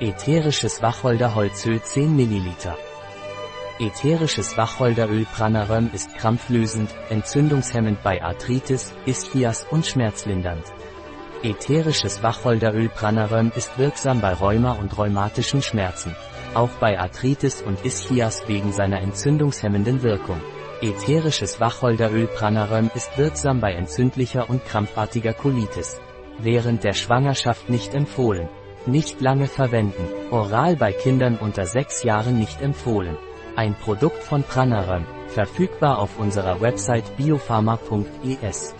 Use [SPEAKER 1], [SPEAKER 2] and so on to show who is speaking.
[SPEAKER 1] Ätherisches Wacholderholzöl 10 ml. Ätherisches Wacholderöl Pranaröm ist krampflösend, entzündungshemmend bei Arthritis, Ischias und schmerzlindernd. Ätherisches Wacholderöl Pranaröm ist wirksam bei Rheuma und rheumatischen Schmerzen. Auch bei Arthritis und Ischias wegen seiner entzündungshemmenden Wirkung. Ätherisches Wacholderöl Pranaröm ist wirksam bei entzündlicher und krampfartiger Colitis. Während der Schwangerschaft nicht empfohlen. Nicht lange verwenden. Oral bei Kindern unter 6 Jahren nicht empfohlen. Ein Produkt von Pranaröm. Verfügbar auf unserer Website biopharma.es.